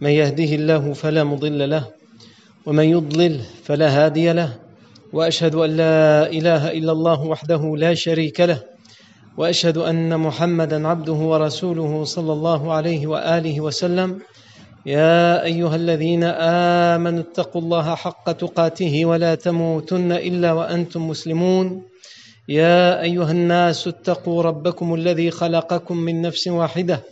من يهده الله فلا مضل له ومن يضلل فلا هادي له وأشهد أن لا إله إلا الله وحده لا شريك له وأشهد أن محمدا عبده ورسوله صلى الله عليه وآله وسلم. يا أيها الذين آمنوا اتقوا الله حق تقاته ولا تموتن إلا وأنتم مسلمون. يا أيها الناس اتقوا ربكم الذي خلقكم من نفس واحدة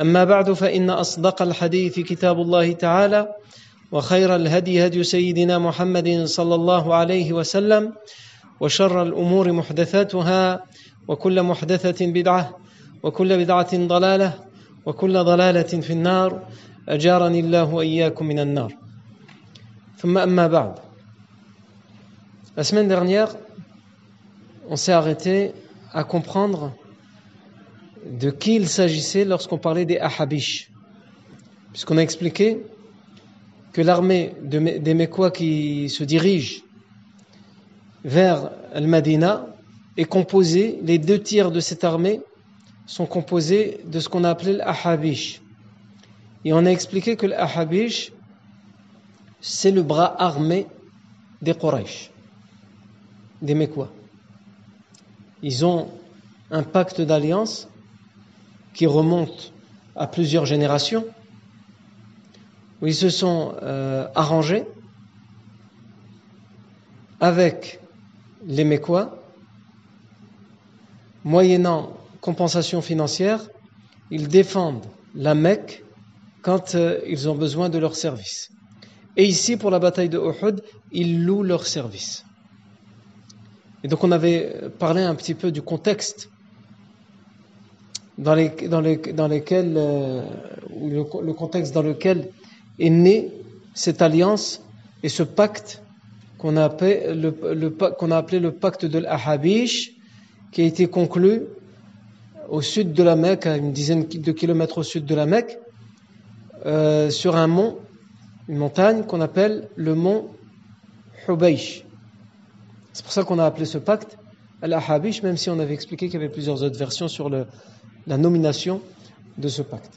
أما بعد فإن أصدق الحديث كتاب الله تعالى وخير الهدي هدي سيدنا محمد صلى الله عليه وسلم وشر الأمور محدثاتها وكل محدثة بدعة وكل بدعة ضلالة وكل ضلالة في النار. أجارني الله وإياكم من النار. ثم أما بعد. La semaine dernière, on s'est arrêté à comprendre de qui il s'agissait lorsqu'on parlait des Ahabish. Puisqu'on a expliqué que l'armée de, des Mécois qui se dirige vers Al-Madina est composée, les deux tiers de cette armée sont composés de ce qu'on a appelé l'Ahabish. Et on a expliqué que l'Ahabish, c'est le bras armé des Quraysh, des Mécois. Ils ont un pacte d'alliance qui remonte à plusieurs générations, où ils se sont euh, arrangés avec les Mécois, moyennant compensation financière, ils défendent la Mecque quand euh, ils ont besoin de leur service. Et ici, pour la bataille de Uhud, ils louent leur service. Et donc on avait parlé un petit peu du contexte dans, les, dans, les, dans lesquels, euh, le, contexte dans lequel est née cette alliance et ce pacte qu'on a, appelé le, le, a appelé le pacte de l'Ahabish, qui a été conclu au sud de la Mecque, à une dizaine de kilomètres au sud de la Mecque, euh, sur un mont, une montagne qu'on appelle le mont Hubaysh. C'est pour ça qu'on a appelé ce pacte Al-Ahabish, même si on avait expliqué qu'il y avait plusieurs autres versions sur le, la nomination de ce pacte.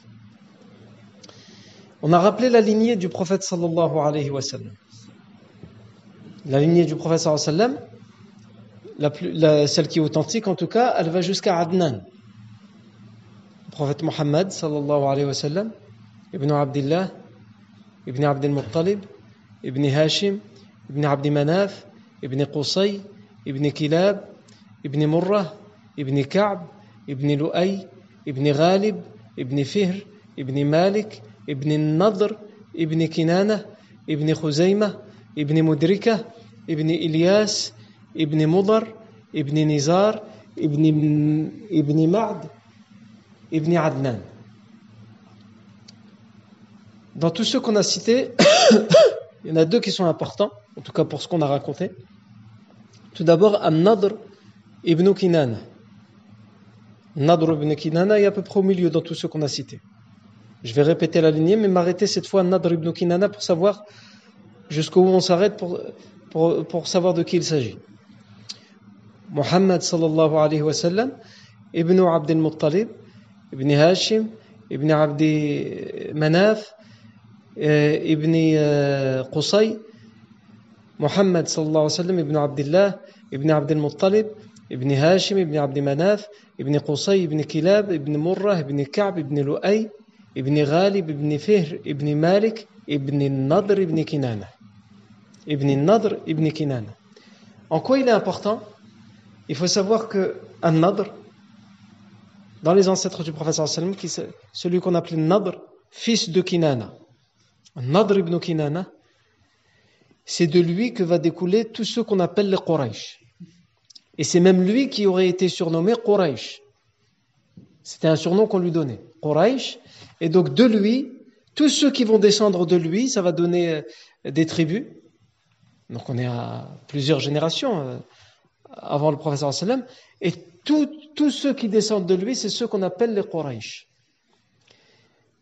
On a rappelé la lignée du prophète sallallahu alayhi wa. La lignée du prophète sallallahu alayhi wa celle qui est authentique en tout cas, elle va jusqu'à Adnan. Le prophète Mohammed sallallahu alayhi wa sallam, Ibn Abdullah, Ibn Abdul Muttalib, Ibn Hashim, Ibn Abdi Manaf, Ibn Qusay, Ibn Kilab, Ibn Murrah, Ibn Ka'b, Ibn Lu'ay, Ibn Ghalib, Ibn Fihr, Ibn Malik, Ibn Nadr, Ibn Kinana, Ibn Khuzayma, Ibn Mudrika, Ibn Ilyas, Ibn Mudar, Ibn Nizar, Ibn, Ibn Ma'd, Ibn Adnan. Dans tous ceux qu'on a cités, il y en a deux qui sont importants, en tout cas pour ce qu'on a raconté. Tout d'abord, An-Nadr ibn Kinana. Nadr ibn Kinana est à peu près au milieu dans tous ceux qu'on a cités. Je vais répéter la lignée, mais m'arrêter cette fois Nadr ibn Kinana pour savoir jusqu'où on s'arrête pour, pour, pour savoir de qui il s'agit. Muhammad sallallahu alayhi wa sallam, ibn Abd al-Muttalib, ibn Hashim, ibn Abd Manaf, ibn Qusay, Muhammad sallallahu alayhi wa sallam, ibn Abdullah, ibn Abd al-Muttalib, ibn Hashim, ibn Abd Manaf, ibn Qusay, ibn Kilab, ibn Murrah, ibn Ka'b, ibn Lu'ay, ibn Ghalib, ibn Fihr, ibn Malik, ibn Nadr, ibn Kinana. Ibn Nadr, ibn Kinana. En quoi il est important? Il faut savoir que An-Nadr, dans les ancêtres du prophète celui qu'on appelait Nadr, fils de Kinana. Nadr ibn Kinana, c'est de lui que va découler tout ce qu'on appelle les Quraysh. Et c'est même lui qui aurait été surnommé Quraysh. C'était un surnom qu'on lui donnait, Quraysh. Et donc de lui Tous ceux qui vont descendre de lui, ça va donner euh, des tribus. Donc on est à plusieurs générations euh, avant le professeur sallam. Et tous ceux qui descendent de lui, c'est ceux qu'on appelle les Quraysh.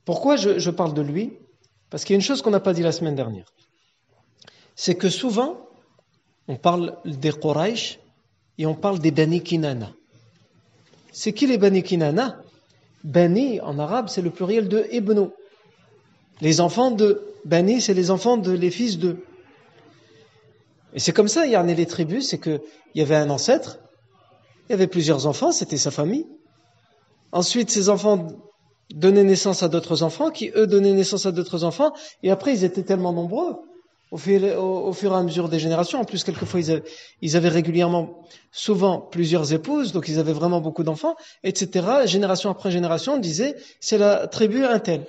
Pourquoi je, parle de lui? Parce qu'il y a une chose qu'on n'a pas dit la semaine dernière. C'est que souvent, on parle des Quraysh et on parle des Bani Kinana. C'est qui les Bani Kinana? Bani, en arabe, c'est le pluriel de Ibnu. Les enfants de Bani, c'est les enfants de les fils de. Et c'est comme ça, il y en a les tribus, c'est qu'il y avait un ancêtre, il y avait plusieurs enfants, c'était sa famille. Ensuite, ces enfants donnaient naissance à d'autres enfants, qui eux donnaient naissance à d'autres enfants, et après ils étaient tellement nombreux au fur, et à mesure des générations. En plus, quelquefois, ils avaient, régulièrement, souvent, plusieurs épouses, donc ils avaient vraiment beaucoup d'enfants, etc. Génération après génération, on disait, c'est la tribu Intel.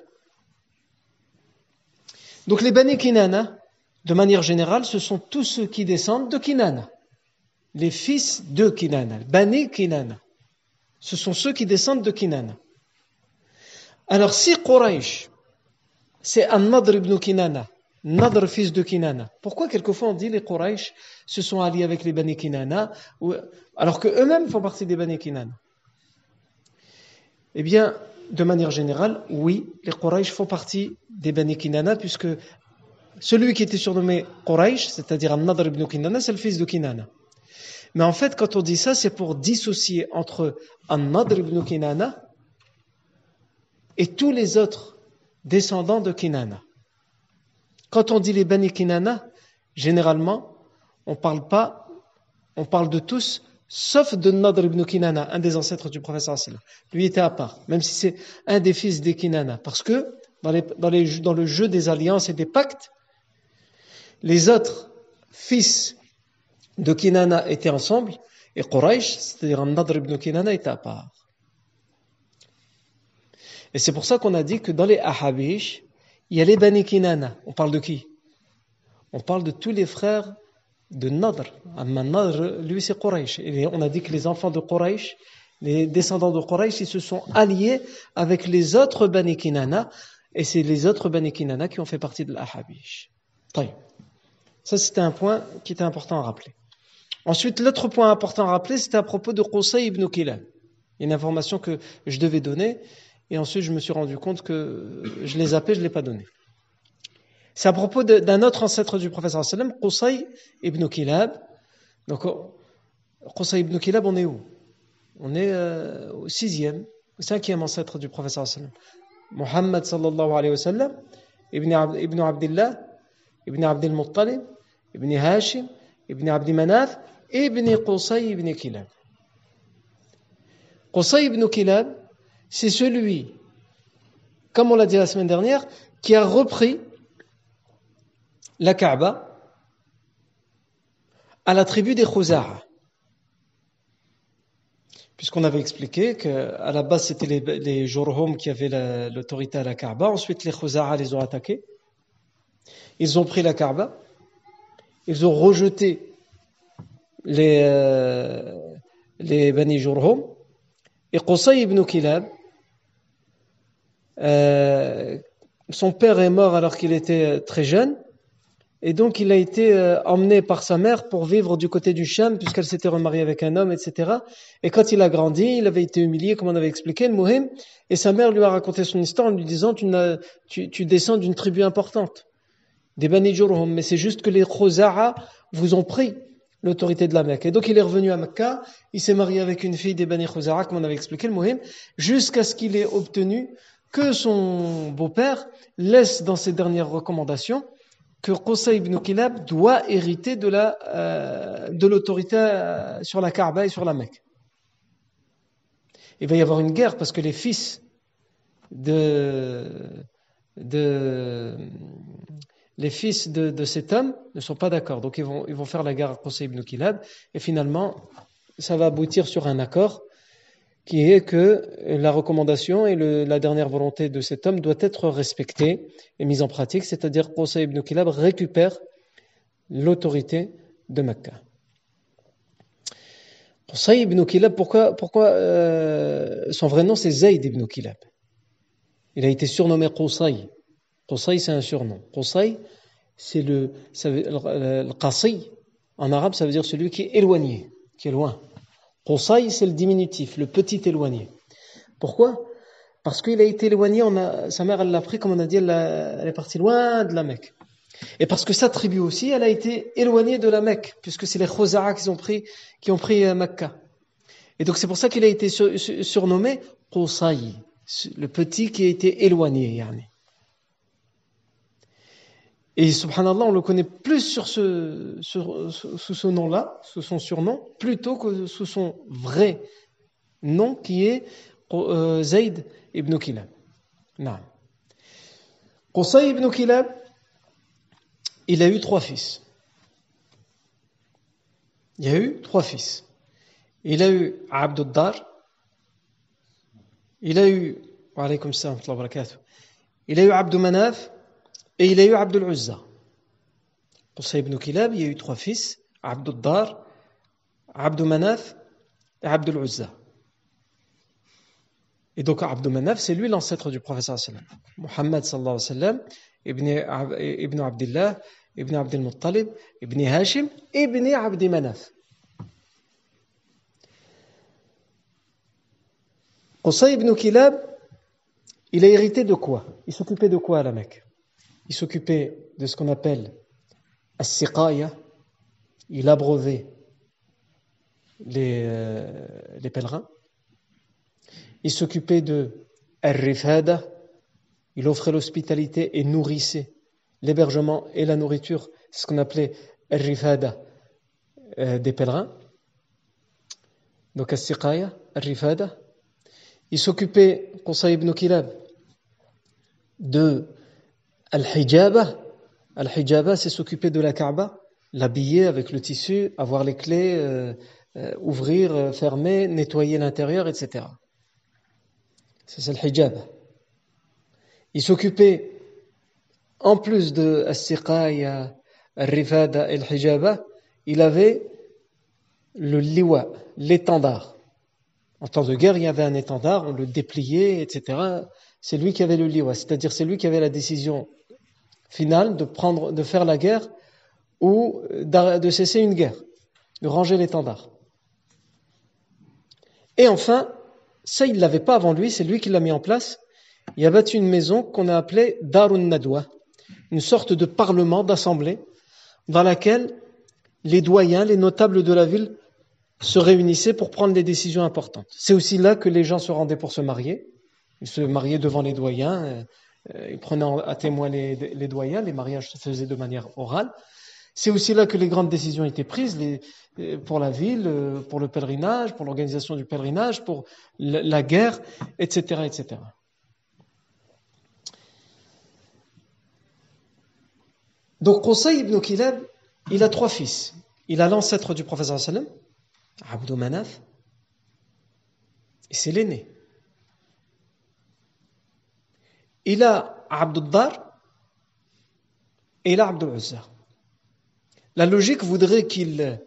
Donc les Bani Kinana, de manière générale, ce sont tous ceux qui descendent de Kinana. Les fils de Kinana, Bani Kinana. Ce sont ceux qui descendent de Kinana. Alors si Quraysh, c'est An-Nadr ibn Kinana, Nadr, fils de Kinana. Pourquoi quelquefois on dit les Quraysh se sont alliés avec les Bani Kinana, alors qu'eux-mêmes font partie des Bani Kinana? Eh bien, de manière générale, oui, les Quraysh font partie des Bani Kinana, puisque celui qui était surnommé Quraysh, c'est-à-dire Nadr ibn Kinana, c'est le fils de Kinana. Mais en fait, quand on dit ça, c'est pour dissocier entre An-Nadr ibn Kinana et tous les autres descendants de Kinana. Quand on dit les Bani Kinana, généralement, on parle pas, on parle de tous, sauf de Nadr ibn Kinana, un des ancêtres du professeur Lui était à part, même si c'est un des fils des Kinana. Parce que dans, dans le jeu des alliances et des pactes, les autres fils de Kinana étaient ensemble, et Quraysh, c'est-à-dire Nadr ibn Kinana, était à part. Et c'est pour ça qu'on a dit que dans les Ahabish, il y a les Bani Kinana. On parle de qui? On parle de tous les frères de Nadr. Nadr, lui, c'est Quraysh. Et on a dit que les enfants de Quraysh, les descendants de Quraysh, ils se sont alliés avec les autres Bani Kinana. Et c'est les autres Bani Kinana qui ont fait partie de l'Ahabish. Ça, c'était un point qui était important à rappeler. Ensuite, l'autre point important à rappeler, c'était à propos de Qusay ibn Kilab. Une information que je devais donner. Et ensuite, je me suis rendu compte que je les appelais, je ne l'ai pas donné. C'est à propos d'un autre ancêtre du professeur sallam, Qusay ibn Kilab. Donc, Qusay ibn Kilab, on est où? On est euh, au sixième, au cinquième ancêtre du professeur sallam. Muhammad sallallahu alayhi wa sallam, ibn, ibn Abdullah, ibn Abdul Muttalib, ibn Hashim, ibn Abdi Manaf, ibn Qusay ibn Kilab. Qusay ibn Kilab, c'est celui, comme on l'a dit la semaine dernière, qui a repris la Kaaba à la tribu des Khuzara. Puisqu'on avait expliqué qu'à la base, c'était les, Jorhom qui avaient l'autorité à la Kaaba. Ensuite, les Khuzara les ont attaqués. Ils ont pris la Kaaba. Ils ont rejeté les, euh, les Bani Jorhom. Et Qusay ibn Kilab, euh, son père est mort alors qu'il était euh, très jeune. Et donc, il a été euh, emmené par sa mère pour vivre du côté du Sham, puisqu'elle s'était remariée avec un homme, etc. Et quand il a grandi, il avait été humilié, comme on avait expliqué, le Mohim. Et sa mère lui a raconté son histoire en lui disant, tu, descends d'une tribu importante, des Bani. Mais c'est juste que les Khuzara vous ont pris l'autorité de la Mecque. Et donc, il est revenu à Mecca, il s'est marié avec une fille des Bani Khuzara, comme on avait expliqué, le Mohim, jusqu'à ce qu'il ait obtenu que son beau-père laisse dans ses dernières recommandations que Qusay ibn Kilab doit hériter de euh, l'autorité euh, sur la Kaaba et sur la Mecque. Il va y avoir une guerre parce que les fils de, de les fils de, cet homme ne sont pas d'accord. Donc ils vont, ils vont faire la guerre à Qusay ibn Kilab et finalement ça va aboutir sur un accord qui est que la recommandation et la dernière volonté de cet homme doit être respectée et mise en pratique, c'est-à-dire Qusay ibn Kilab récupère l'autorité de Mecca. Qusay ibn Kilab, pourquoi, pourquoi euh, son vrai nom c'est Zayd ibn Kilab Il a été surnommé Qusay Qusay, c'est un surnom. Qusay, c'est le, le en arabe, ça veut dire celui qui est éloigné, qui est loin. Qusay, c'est le diminutif, le petit éloigné. Pourquoi? Parce qu'il a été éloigné, sa mère, elle l'a pris, comme on a dit, elle, est partie loin de la Mecque. Et parce que sa tribu aussi, elle a été éloignée de la Mecque, puisque c'est les Khoza'a qui ont pris, qui ont pris euh, Mecca. Et donc c'est pour ça qu'il a été surnommé Qusay, le petit qui a été éloigné. Yani. Et subhanallah, on le connaît plus sous ce nom-là, sous son surnom, plutôt que sous son vrai nom qui est euh, Zayd ibn Kilab. Non. Qusay ibn Kilab, il a eu trois fils. Il a eu trois fils. Il a eu Abduddar, il a eu, il a eu Abdou Manaf, et il a eu Abdul Uzza. Qusay ibn Kilab, il y a eu trois fils, Abdul Dar, Abdul Manaf et Abdul Uzza. Et donc Abdul Manaf, c'est lui l'ancêtre du prophète sallallahu Muhammad sallallahu alayhi wa sallam, ibn, ibn Abdullah, ibn Abdul Muttalib, ibn Hashim, ibn Abdi Manaf. Qusay ibn Kilab, il a hérité de quoi? Il s'occupait de quoi à la Mecque? Il s'occupait de ce qu'on appelle as-siqaya, il abreuvait les, euh, les pèlerins. Il s'occupait de ar-rifada, il offrait l'hospitalité et nourrissait l'hébergement et la nourriture, ce qu'on appelait ar-rifada euh, des pèlerins. Donc as-siqaya, ar-rifada. Il s'occupait, Qusay ibn Kilab, de Al-hijaba, al-hijaba, c'est s'occuper de la Kaaba, l'habiller avec le tissu, avoir les clés, euh, euh, ouvrir, euh, fermer, nettoyer l'intérieur, etc. C'est le hijaba. Il s'occupait, en plus de as-siqaya, al-rifada et al-hijaba, il avait le liwa, l'étendard. En temps de guerre, il y avait un étendard, on le dépliait, etc. C'est lui qui avait le liwa, c'est-à-dire c'est lui qui avait la décision finale de, prendre, de faire la guerre ou de cesser une guerre, de ranger l'étendard. Et enfin, ça il ne l'avait pas avant lui, c'est lui qui l'a mis en place. Il a bâti une maison qu'on a appelée Darun Nadwa, une sorte de parlement, d'assemblée, dans laquelle les doyens, les notables de la ville se réunissaient pour prendre des décisions importantes. C'est aussi là que les gens se rendaient pour se marier. Ils se mariaient devant les doyens, euh, euh, ils prenaient à témoin les, doyens, les mariages se faisaient de manière orale. C'est aussi là que les grandes décisions étaient prises euh, pour la ville, euh, pour le pèlerinage, pour l'organisation du pèlerinage, pour la guerre, etc. etc. Donc Qusay ibn Kilab, il a trois fils. Il a l'ancêtre du prophète sallam, Abdou Manaf, et c'est l'aîné. Il a Abduddar et Uzza. La logique voudrait qu'il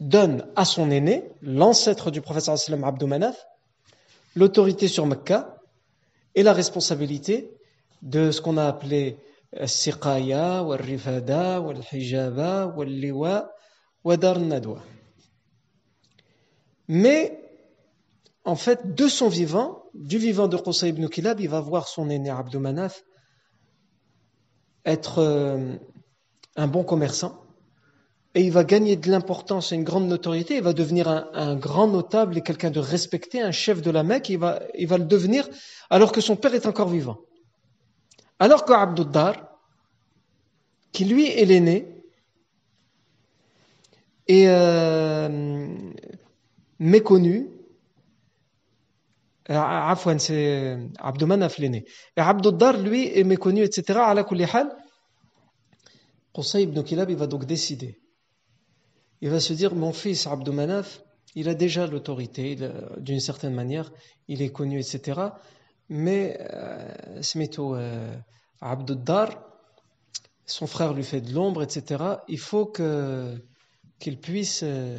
donne à son aîné, l'ancêtre du prophète sallam Abdou Manaf, l'autorité sur Mecca et la responsabilité de ce qu'on a appelé Siqaya, ou Rifada, ou Hijaba, ou Liwa, ou Nadwa. Mais en fait, de son vivant, du vivant de Qusay ibn Kilab, il va voir son aîné Abdou Manaf être euh, un bon commerçant et il va gagner de l'importance et une grande notoriété. Il va devenir un, grand notable et quelqu'un de respecté, un chef de la Mecque. Il va, le devenir alors que son père est encore vivant. Alors que Abdou Dar, qui lui est l'aîné, est euh, méconnu, Afwan, c'est Abdou Manaf l'aîné. Et lui, est méconnu, etc. À kulli hal, Qusay ibn Kilab, il va donc décider. Il va se dire, mon fils Abdou Manaf, il a déjà l'autorité, d'une certaine manière, il est connu, etc. Mais, euh, euh, Abdou Dar, son frère lui fait de l'ombre, etc. Il faut qu'il puisse, euh,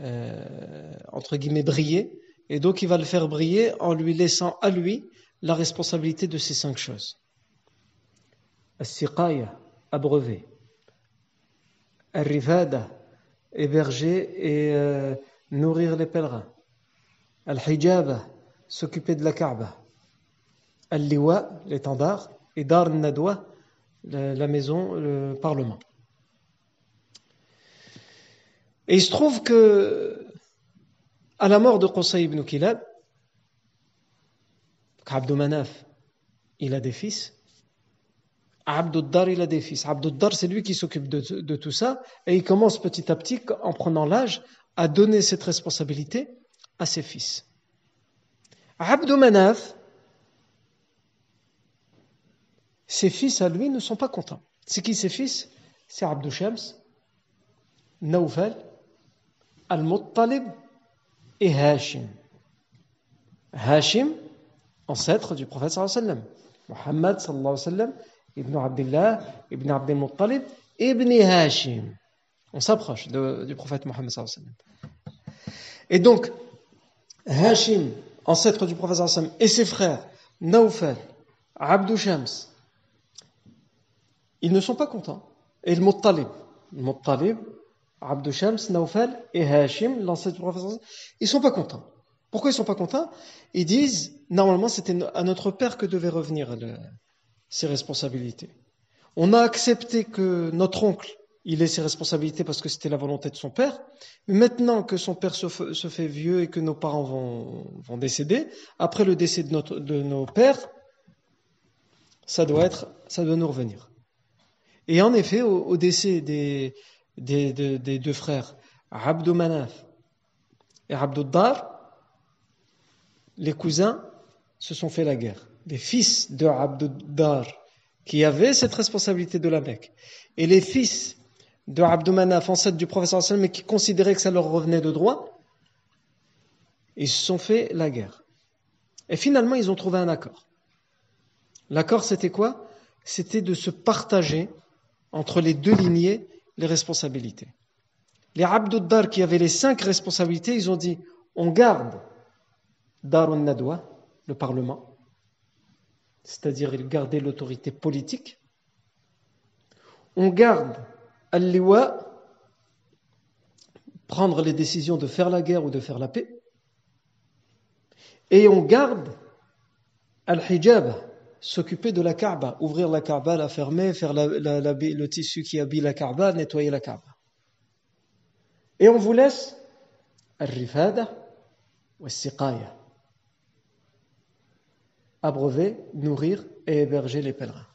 euh, entre guillemets, briller et donc il va le faire briller en lui laissant à lui la responsabilité de ces cinq choses. As-siqaya, abreuver. Al-rifada, héberger et euh, nourrir les pèlerins. Al-hijaba, s'occuper de la Kaaba. Al-liwa, l'étendard. Et Dar nadwa la maison, le parlement. Et il se trouve que, à la mort de Qusay ibn Kilab, Manaf, il a des fils. Abduddar, il a des fils. Abduddar, c'est lui qui s'occupe de, tout ça. Et il commence petit à petit, en prenant l'âge, à donner cette responsabilité à ses fils. Abdou Manaf, ses fils à lui ne sont pas contents. C'est qui ses fils? C'est Abdou Shams, Al-Muttalib et Hashim. Hashim, ancêtre du prophète sallallahu. Muhammad sallallahu Ibn Abdullah, Ibn Abdel Muttalib, Ibn Hashim. On s'approche du prophète Muhammad sallallahu. Et donc, Hashim, ancêtre du prophète sallallahu et ses frères, Naufal, Abdou Shams, ils ne sont pas contents. Et le Muttalib, le Muttalib, Abdou Shams, Naufal et Hashim, l'ancêtre du prophète, ils sont pas contents. Pourquoi ils sont pas contents? Ils disent, normalement, c'était à notre père que devaient revenir ses responsabilités. On a accepté que notre oncle, il ait ses responsabilités parce que c'était la volonté de son père. Maintenant que son père se, fait vieux et que nos parents vont, vont décéder, après le décès de, notre, de nos pères, ça doit être, ça doit nous revenir. Et en effet, au, décès des, des, deux frères, Abdou Manaf et Abdou Dar, les cousins se sont fait la guerre. Les fils de Abdou Dar, qui avaient cette responsabilité de la Mecque, et les fils de Abdou Manaf, ancêtre du professeur mais qui considéraient que ça leur revenait de droit, ils se sont fait la guerre. Et finalement, ils ont trouvé un accord. L'accord, c'était quoi? C'était de se partager entre les deux lignées les responsabilités. Les Abduddar qui avaient les cinq responsabilités, ils ont dit on garde Darun Nadwa, le Parlement, c'est-à-dire ils gardaient l'autorité politique. On garde Al-Liwa, prendre les décisions de faire la guerre ou de faire la paix. Et on garde Al-Hijab, s'occuper de la Kaaba, ouvrir la Kaaba, la fermer, faire le tissu qui habille la Kaaba, nettoyer la Kaaba. Et on vous laisse al-rifada ou al-siqaya. Abreuver, nourrir et héberger les pèlerins.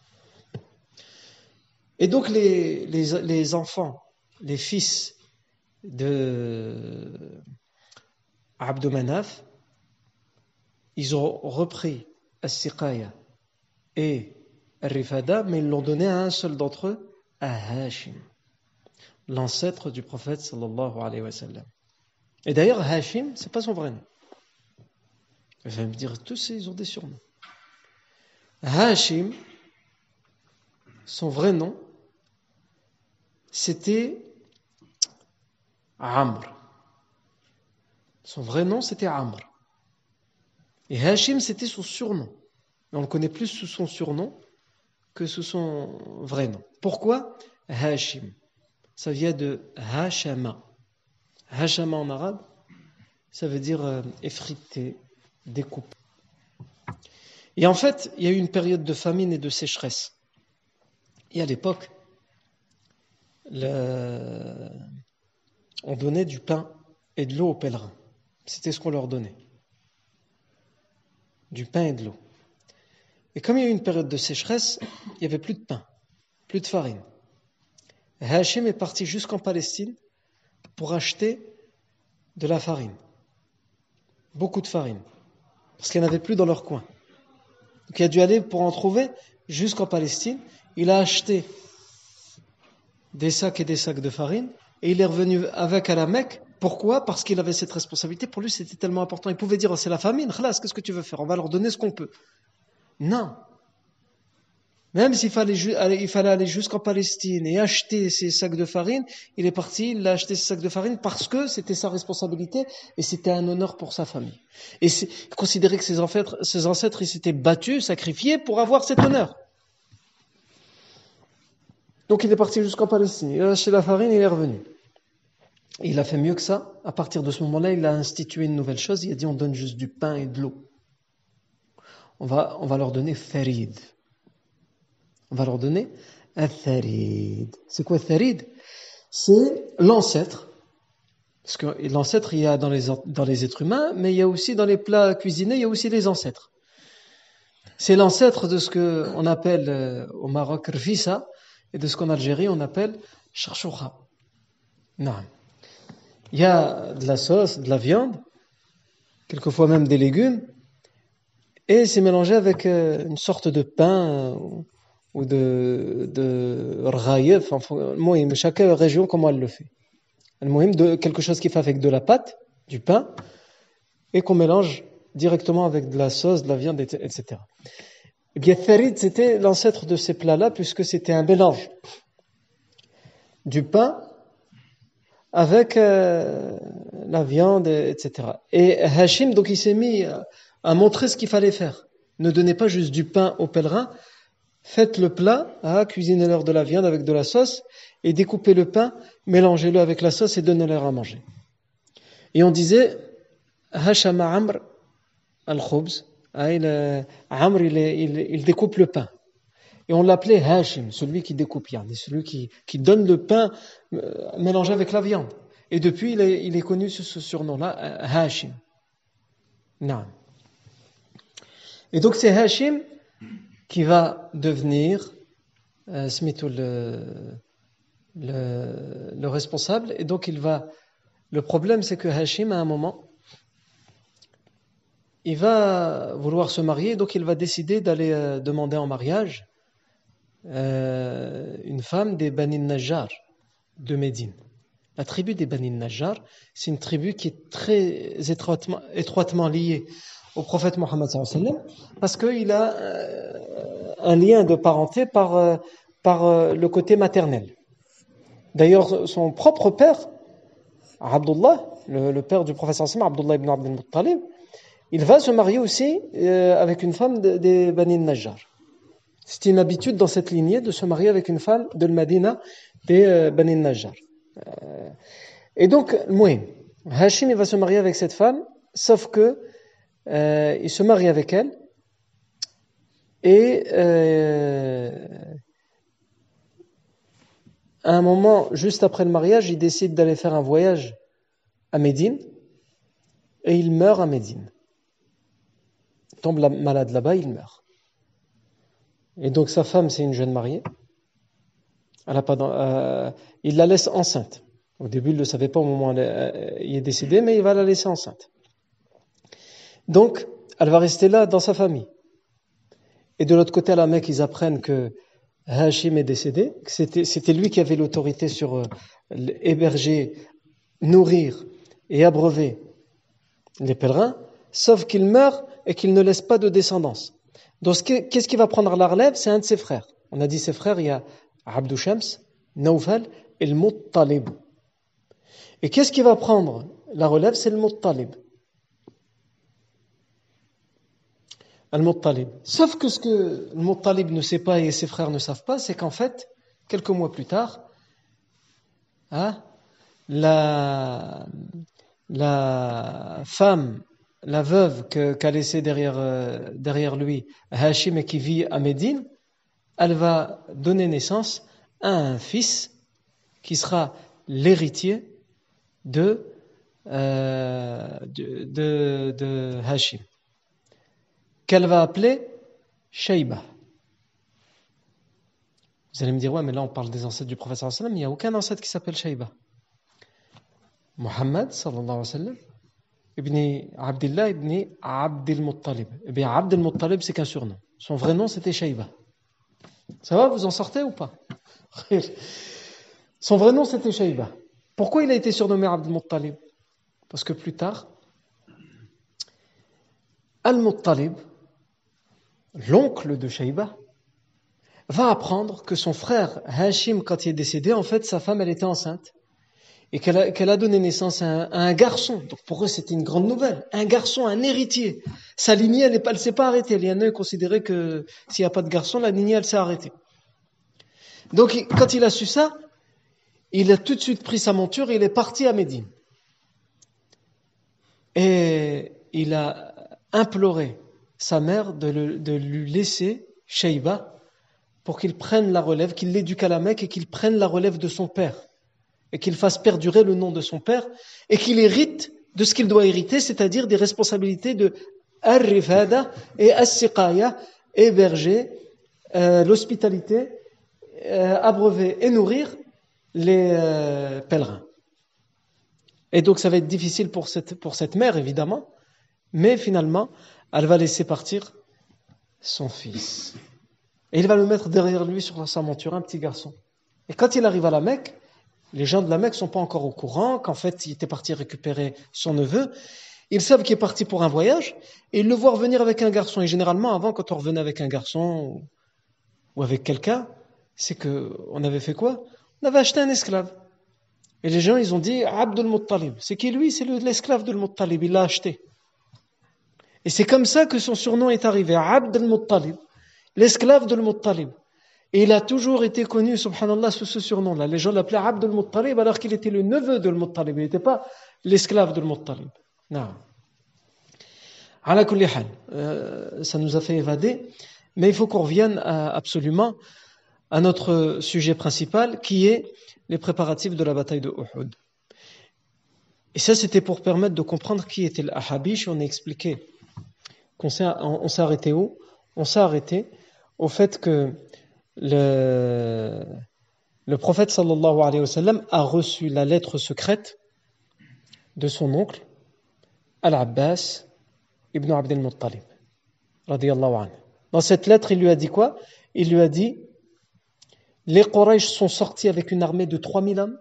Et donc les, enfants, les fils de Abdou Manaf, ils ont repris al-siqaya et Rifada, mais ils l'ont donné à un seul d'entre eux, à Hashim, l'ancêtre du prophète sallallahu alayhi wa sallam. Et d'ailleurs, Hashim, c'est pas son vrai nom. Vous allez me dire, tous ils ont des surnoms. Hashim, son vrai nom, c'était Amr. Son vrai nom, c'était Amr. Et Hashim, c'était son surnom on le connaît plus sous son surnom que sous son vrai nom. Pourquoi Hashim Ça vient de Hashama. Hashama en arabe, ça veut dire euh, effrité, découpé. Et en fait, il y a eu une période de famine et de sécheresse. Et à l'époque, on donnait du pain et de l'eau aux pèlerins. C'était ce qu'on leur donnait. Du pain et de l'eau. Et comme il y a eu une période de sécheresse, il n'y avait plus de pain, plus de farine. Hachim est parti jusqu'en Palestine pour acheter de la farine. Beaucoup de farine. Parce qu'il n'y en avait plus dans leur coin. Donc il a dû aller pour en trouver jusqu'en Palestine. Il a acheté des sacs et des sacs de farine et il est revenu avec à la Mecque. Pourquoi? Parce qu'il avait cette responsabilité. Pour lui, c'était tellement important. Il pouvait dire oh, c'est la famine, qu'est-ce que tu veux faire? On va leur donner ce qu'on peut. Non. Même s'il fallait, aller jusqu'en Palestine et acheter ses sacs de farine, il est parti, il a acheté ses sacs de farine parce que c'était sa responsabilité et c'était un honneur pour sa famille. Et considérer que ses ancêtres, ses ancêtres, ils s'étaient battus, sacrifiés pour avoir cet honneur. Donc il est parti jusqu'en Palestine, il a acheté la farine, il est revenu. il a fait mieux que ça. À partir de ce moment-là, il a institué une nouvelle chose. Il a dit on donne juste du pain et de l'eau. On va, on va leur donner farid. On va leur donner un tharid. C'est quoi tharid? C'est l'ancêtre. Parce que l'ancêtre, il y a dans les, dans les êtres humains, mais il y a aussi dans les plats cuisinés, il y a aussi les ancêtres. C'est l'ancêtre de ce qu'on appelle euh, au Maroc rfissa et de ce qu'en Algérie on appelle charchoura. Non. Il y a de la sauce, de la viande, quelquefois même des légumes, et c'est mélangé avec euh, une sorte de pain ou de, de enfin, chaque région comment elle le fait? quelque chose qui fait avec de la pâte, du pain, et qu'on mélange directement avec de la sauce, de la viande, etc. Eh bien, Farid, c'était l'ancêtre de ces plats-là, puisque c'était un mélange du pain avec euh, la viande, etc. Et Hashim, donc, il s'est mis à montrer ce qu'il fallait faire. Ne donnez pas juste du pain aux pèlerins, Faites le plat, hein, cuisinez-leur de la viande avec de la sauce, et découpez le pain, mélangez-le avec la sauce et donnez-leur à manger. Et on disait, Hashama Amr al-Khubz, hein, il, Amr, il, découpe le pain. Et on l'appelait Hashim, celui qui découpe, celui qui, donne le pain euh, mélangé avec la viande. Et depuis, il est, connu sous ce surnom-là, Hashim. Non. Et donc c'est Hashim qui va devenir euh, le, le, le, responsable. Et donc il va. Le problème, c'est que Hashim, à un moment, il va vouloir se marier, donc il va décider d'aller euh, demander en mariage euh, une femme des Banin Najjar de Médine. La tribu des Banin Najjar, c'est une tribu qui est très étroitement, étroitement liée au prophète Mohammed parce qu'il a euh, un lien de parenté par, euh, par euh, le côté maternel. D'ailleurs, son propre père, Abdullah, le, père du prophète Abdullah ibn Abdul Muttalib, il va se marier aussi avec une femme des Bani Najjar. C'est une habitude dans cette lignée de se marier avec une femme de Medina des Bani Najjar. et donc, Mouim, Hashim il va se marier avec cette femme, sauf que euh, il se marie avec elle et euh, à un moment, juste après le mariage, il décide d'aller faire un voyage à Médine et il meurt à Médine. Il tombe malade là-bas, il meurt. Et donc sa femme, c'est une jeune mariée. Euh, il la laisse enceinte. Au début, il ne le savait pas au moment où il est décédé, mais il va la laisser enceinte. Donc, elle va rester là dans sa famille. Et de l'autre côté, à la Mecque, ils apprennent que Hachim est décédé, que c'était lui qui avait l'autorité sur euh, héberger, nourrir et abreuver les pèlerins, sauf qu'il meurt et qu'il ne laisse pas de descendance. Donc, qu'est-ce qui va prendre la relève C'est un de ses frères. On a dit ses frères, il y a Abdou Shams, Naufal et le Muttalib. Et qu'est-ce qui va prendre la relève? C'est le Muttalib. Al-Muttalib. Sauf que ce que le Muttalib ne sait pas et ses frères ne savent pas, c'est qu'en fait, quelques mois plus tard, hein, la, la femme, la veuve qu'a laissée derrière, euh, lui Hachim et qui vit à Médine, elle va donner naissance à un fils qui sera l'héritier de, euh, de, de, de qu'elle va appeler Shaiba. Vous allez me dire, ouais, mais là on parle des ancêtres du sallam, il n'y a aucun ancêtre qui s'appelle Shaiba. Muhammad sallallahu alayhi wa sallam, ibn Abdullah ibn Abdel Muttalib. Eh bien, Abdel Muttalib, c'est qu'un surnom. Son vrai nom, c'était Shaiba. Ça va, vous en sortez ou pas? Son vrai nom, c'était Shaiba. Pourquoi il a été surnommé Abdel Muttalib? Parce que plus tard, Al-Muttalib, l'oncle de Shaïba, va apprendre que son frère Hashim, quand il est décédé, en fait, sa femme, elle était enceinte et qu'elle a, donné naissance à un, garçon. Donc pour eux, c'était une grande nouvelle. Un garçon, un héritier. Sa lignée, elle ne s'est pas arrêtée. En a considéré que s'il n'y a pas de garçon, la lignée, elle s'est arrêtée. Donc quand il a su ça, il a tout de suite pris sa monture et il est parti à Médine. Et il a imploré sa mère de, de lui laisser Sheiba pour qu'il prenne la relève, qu'il l'éduque à la Mecque et qu'il prenne la relève de son père et qu'il fasse perdurer le nom de son père et qu'il hérite de ce qu'il doit hériter, c'est-à-dire des responsabilités de Ar-Rifada et As-Siqaya, héberger, euh, l'hospitalité, euh, abreuver et nourrir les euh, pèlerins. Et donc ça va être difficile pour cette, pour cette mère, évidemment, mais finalement, elle va laisser partir son fils. Et il va le mettre derrière lui sur sa monture, un petit garçon. Et quand il arrive à la Mecque, les gens de la Mecque sont pas encore au courant qu'en fait il était parti récupérer son neveu. Ils savent qu'il est parti pour un voyage et ils le voient revenir avec un garçon. Et généralement, avant, quand on revenait avec un garçon ou avec quelqu'un, c'est que on avait fait quoi? On avait acheté un esclave. Et les gens, ils ont dit Abdul Muttalib. C'est qui lui? C'est l'esclave de Muttalib. Il l'a acheté. Et c'est comme ça que son surnom est arrivé, Abdul Muttalib, l'esclave de Muttalib. Et il a toujours été connu, subhanallah, sous ce surnom-là. Les gens l'appelaient Abdul Muttalib alors qu'il était le neveu de Muttalib. Il n'était pas l'esclave de Muttalib. Non. Euh, ça nous a fait évader, mais il faut qu'on revienne absolument à notre sujet principal qui est les préparatifs de la bataille de Uhud. Et ça, c'était pour permettre de comprendre qui était l'Ahabish. On a expliqué on s'est arrêté où? On s'est arrêté au fait que le, prophète a reçu la lettre secrète de son oncle, Al-Abbas ibn Abd al-Muttalib, Dans cette lettre, il lui a dit quoi? Il lui a dit les Quraysh sont sortis avec une armée de 3000 hommes.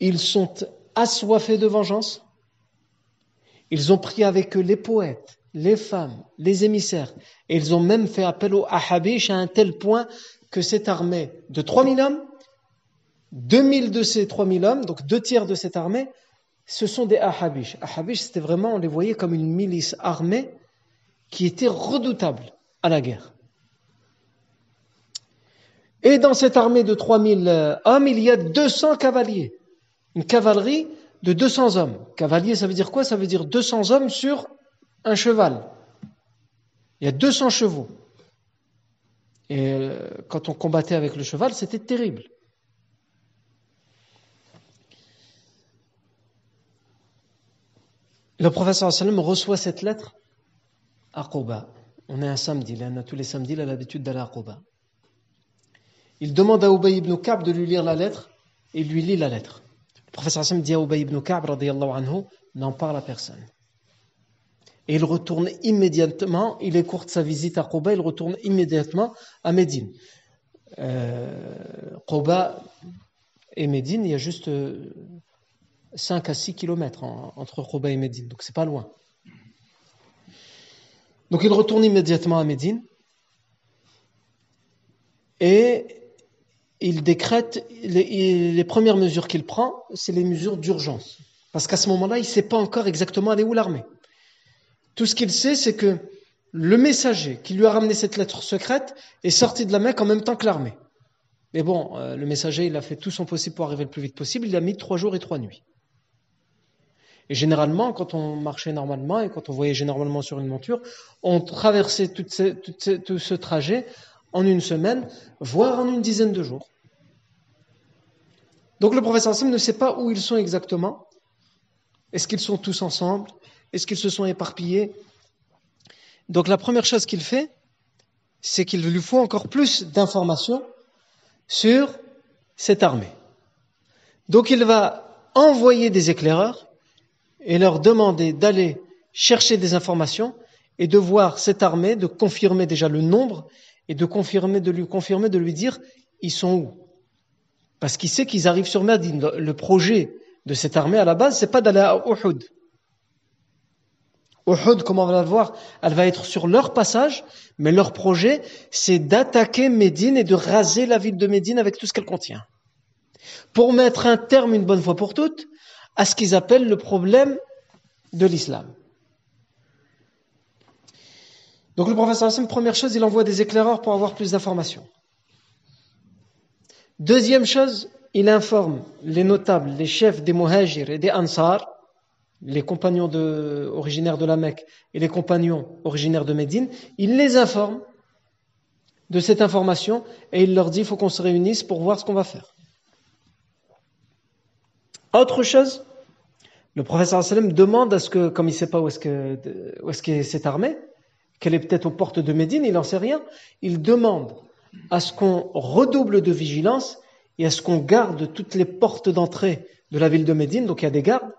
Ils sont assoiffés de vengeance. Ils ont pris avec eux les poètes, les femmes, les émissaires. Et ils ont même fait appel au Ahabish à un tel point que cette armée de 3000 hommes, 2000 de ces 3000 hommes, donc deux tiers de cette armée, ce sont des Ahabish. Ahabish, c'était vraiment, on les voyait comme une milice armée qui était redoutable à la guerre. Et dans cette armée de 3000 euh, hommes, il y a 200 cavaliers. Une cavalerie de 200 hommes. Cavalier, ça veut dire quoi? Ça veut dire 200 hommes sur un cheval. Il y a 200 chevaux. Et euh, quand on combattait avec le cheval, c'était terrible. Le professeur sallam reçoit cette lettre à Quba. On est un samedi, là, on a tous les samedis, il a l'habitude d'aller à Quba. Il demande à Ubay ibn Ka'b de lui lire la lettre et lui lit la lettre. Professeur Hassan dit à Ubay ibn Ka'b, anhu, n'en parle à personne. Et il retourne immédiatement, il écourte sa visite à Quba, il retourne immédiatement à Médine. Euh, et Médine, il y a juste 5 euh, à 6 kilomètres entre Quba et Médine, donc c'est pas loin. Donc il retourne immédiatement à Médine et il décrète, les, premières mesures qu'il prend, c'est les mesures d'urgence. Parce qu'à ce moment-là, il ne sait pas encore exactement aller où l'armée. Tout ce qu'il sait, c'est que le messager qui lui a ramené cette lettre secrète est sorti de la Mecque en même temps que l'armée. Mais bon, euh, le messager, il a fait tout son possible pour arriver le plus vite possible. Il a mis trois jours et trois nuits. Et généralement, quand on marchait normalement et quand on voyageait normalement sur une monture, on traversait tout ce trajet en une semaine, voire en une dizaine de jours. Donc le professeur Hassan ne sait pas où ils sont exactement. Est-ce qu'ils sont tous ensemble? Est-ce qu'ils se sont éparpillés? Donc la première chose qu'il fait, c'est qu'il lui faut encore plus d'informations sur cette armée. Donc il va envoyer des éclaireurs et leur demander d'aller chercher des informations et de voir cette armée, de confirmer déjà le nombre et de confirmer, de lui confirmer, de lui dire ils sont où? Parce qu'il sait qu'ils arrivent sur Medine. Le projet de cette armée à la base, c'est pas d'aller à Uhud. Uhud, comme on va le voir, elle va être sur leur passage, mais leur projet, c'est d'attaquer Médine et de raser la ville de Médine avec tout ce qu'elle contient. Pour mettre un terme une bonne fois pour toutes à ce qu'ils appellent le problème de l'islam. Donc le professeur Hassan, première chose, il envoie des éclaireurs pour avoir plus d'informations. Deuxième chose, il informe les notables, les chefs des Muhajir et des Ansar, les compagnons originaires de la Mecque et les compagnons originaires de Médine, il les informe de cette information et il leur dit il faut qu'on se réunisse pour voir ce qu'on va faire. Autre chose, le professeur sallam demande à ce que, comme il ne sait pas où est-ce que, est-ce qu'est cette armée, qu'elle est peut-être aux portes de Médine, il n'en sait rien, il demande à ce qu'on redouble de vigilance et à ce qu'on garde toutes les portes d'entrée de la ville de Médine, donc il y a des gardes,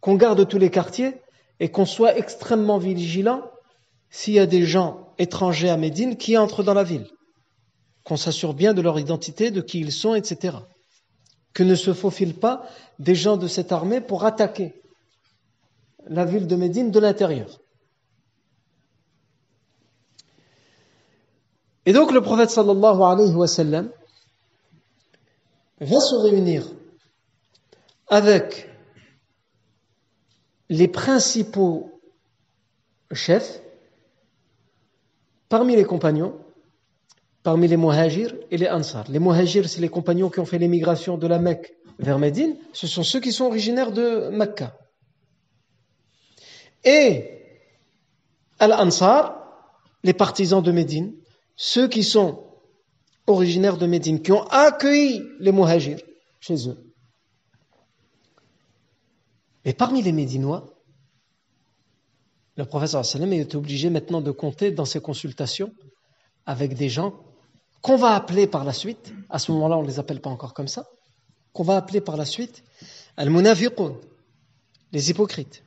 qu'on garde tous les quartiers et qu'on soit extrêmement vigilant s'il y a des gens étrangers à Médine qui entrent dans la ville, qu'on s'assure bien de leur identité, de qui ils sont, etc. Que ne se faufilent pas des gens de cette armée pour attaquer la ville de Médine de l'intérieur. Et donc le prophète sallallahu alayhi wa sallam va se réunir avec les principaux chefs parmi les compagnons, parmi les muhajirs et les ansar. Les muhajirs, c'est les compagnons qui ont fait l'émigration de la Mecque vers Médine, ce sont ceux qui sont originaires de Mecca. Et al-ansar, les partisans de Médine, ceux qui sont originaires de Médine, qui ont accueilli les muhajirs chez eux. Et parmi les Médinois, le professeur sallam est obligé maintenant de compter dans ses consultations avec des gens qu'on va appeler par la suite, à ce moment-là on ne les appelle pas encore comme ça, qu'on va appeler par la suite al-munafiqun, les hypocrites.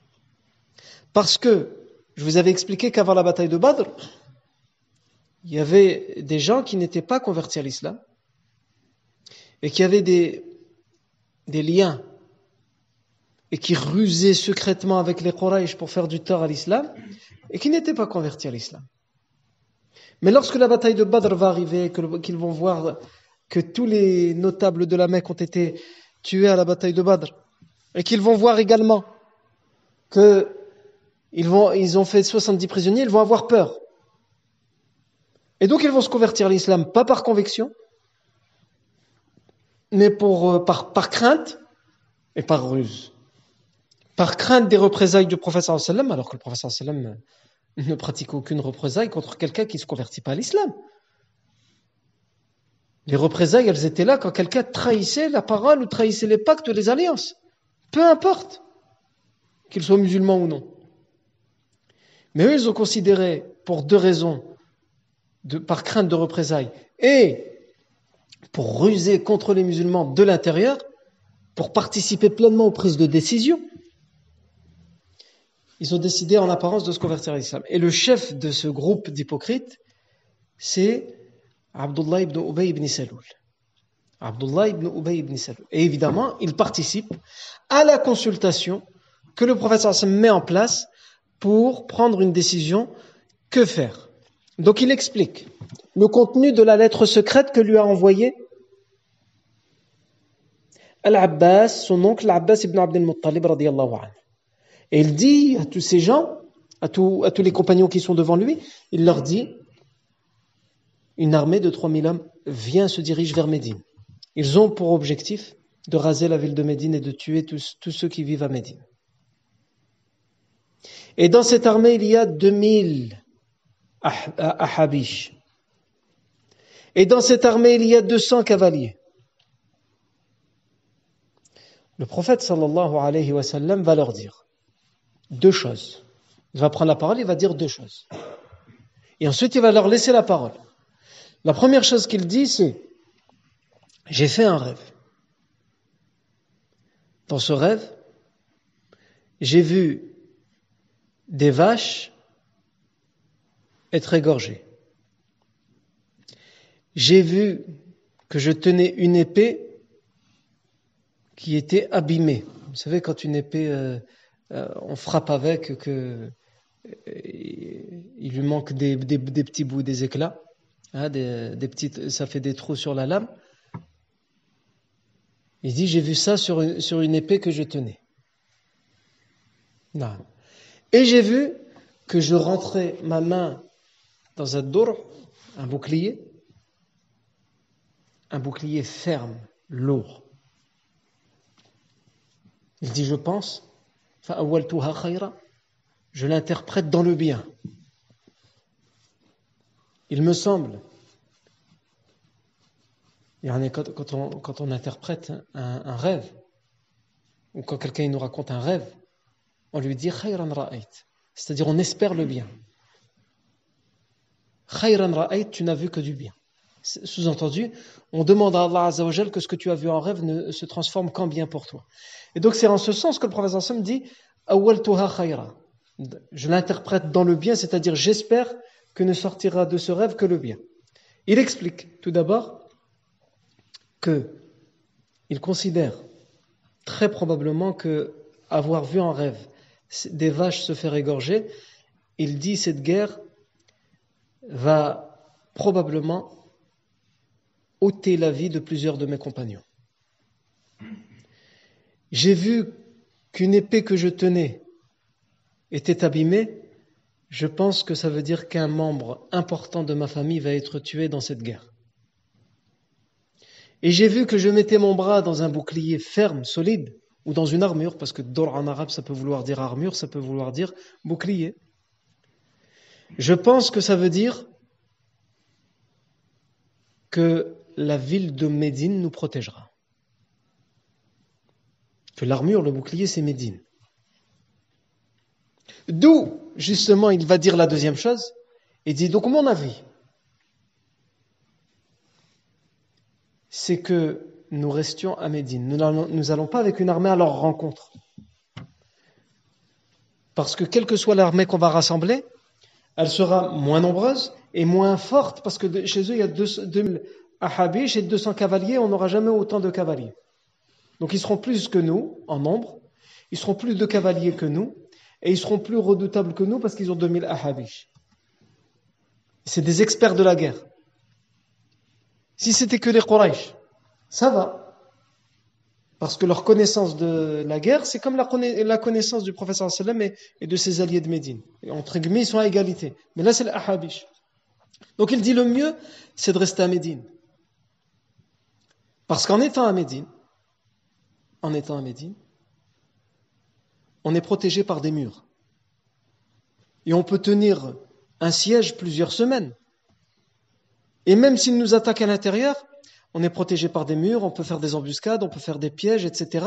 Parce que je vous avais expliqué qu'avant la bataille de Badr, il y avait des gens qui n'étaient pas convertis à l'islam et qui avaient des, des liens et qui rusaient secrètement avec les Quraysh pour faire du tort à l'islam et qui n'étaient pas convertis à l'islam. Mais lorsque la bataille de Badr va arriver, qu'ils vont voir que tous les notables de la Mecque ont été tués à la bataille de Badr, et qu'ils vont voir également que ils, vont, ils ont fait 70 prisonniers, ils vont avoir peur. Et donc ils vont se convertir à l'islam, pas par conviction, mais euh, par, crainte et par ruse. Par crainte des représailles du professeur sallam, alors que le professeur sallam ne pratique aucune représaille contre quelqu'un qui ne se convertit pas à l'islam. Les représailles, elles étaient là quand quelqu'un trahissait la parole ou trahissait les pactes ou les alliances. Peu importe qu'il soit musulman ou non. Mais eux, ils ont considéré, pour deux raisons, par crainte de représailles et pour ruser contre les musulmans de l'intérieur, pour participer pleinement aux prises de décision, ils ont décidé en apparence de se convertir à l'islam. Et le chef de ce groupe d'hypocrites, c'est Abdullah ibn Ubay ibn Saloul. Abdullah ibn Ubay ibn Saloul. Et évidemment, il participe à la consultation que le prophète met en place pour prendre une décision. Que faire? Donc il explique le contenu de la lettre secrète que lui a envoyée Al-Abbas, son oncle Abbas ibn Abdel Muttalib radiallahu anhu. Et il dit à tous ces gens, à tous, les compagnons qui sont devant lui, il leur dit une armée de 3000 hommes vient se dirige vers Médine. Ils ont pour objectif de raser la ville de Médine et de tuer tous, tous ceux qui vivent à Médine. Et dans cette armée, il y a 2000 à Habish. Et dans cette armée, il y a 200 cavaliers. Le prophète sallallahu alayhi wa sallam va leur dire deux choses. Il va prendre la parole, il va dire deux choses. Et ensuite, il va leur laisser la parole. La première chose qu'il dit, c'est J'ai fait un rêve. Dans ce rêve, j'ai vu des vaches être égorgé. J'ai vu que je tenais une épée qui était abîmée. Vous savez, quand une épée, euh, euh, on frappe avec, que il lui manque des, petits bouts, des éclats, hein, des, petites, ça fait des trous sur la lame. Il dit, j'ai vu ça sur une, épée que je tenais. Et j'ai vu que je rentrais ma main dans un dour, un bouclier, un bouclier ferme, lourd. Il dit, je pense, je l'interprète dans le bien. Il me semble, quand on, interprète un, un rêve, ou quand quelqu'un nous raconte un rêve, on lui dit c'est-à-dire on espère le bien. Khayran ra'ayt, tu n'as vu que du bien. Sous-entendu, on demande à Allah Azzawajal que ce que tu as vu en rêve ne se transforme qu'en bien pour toi. Et donc c'est en ce sens que le prophète Sam dit khayra. Je l'interprète dans le bien, c'est-à-dire j'espère que ne sortira de ce rêve que le bien. Il explique tout d'abord que il considère très probablement que avoir vu en rêve des vaches se faire égorger, il dit cette guerre va probablement ôter la vie de plusieurs de mes compagnons. J'ai vu qu'une épée que je tenais était abîmée, je pense que ça veut dire qu'un membre important de ma famille va être tué dans cette guerre. Et j'ai vu que je mettais mon bras dans un bouclier ferme, solide, ou dans une armure, parce que dor en arabe, ça peut vouloir dire armure, ça peut vouloir dire bouclier. Je pense que ça veut dire que la ville de Médine nous protégera. Que l'armure, le bouclier, c'est Médine. D'où, justement, il va dire la deuxième chose. Il dit, donc mon avis, c'est que nous restions à Médine. Nous n'allons pas avec une armée à leur rencontre. Parce que quelle que soit l'armée qu'on va rassembler, elle sera moins nombreuse et moins forte, parce que chez eux, il y a 2000 ahabish et 200 cavaliers, on n'aura jamais autant de cavaliers. Donc ils seront plus que nous en nombre, ils seront plus de cavaliers que nous, et ils seront plus redoutables que nous parce qu'ils ont 2000 ahabish. C'est des experts de la guerre. Si c'était que les Quraysh, ça va. Parce que leur connaissance de la guerre, c'est comme la, connaissance du professeur sallam et, et de ses alliés de Médine. entre guillemets, ils sont à égalité. Mais là, c'est l'Ahabish. Donc il dit le mieux, c'est de rester à Médine. Parce qu'en étant à Médine, en étant à Médine, on est protégé par des murs. Et on peut tenir un siège plusieurs semaines. Et même s'ils nous attaquent à l'intérieur, on est protégé par des murs, on peut faire des embuscades, on peut faire des pièges, etc.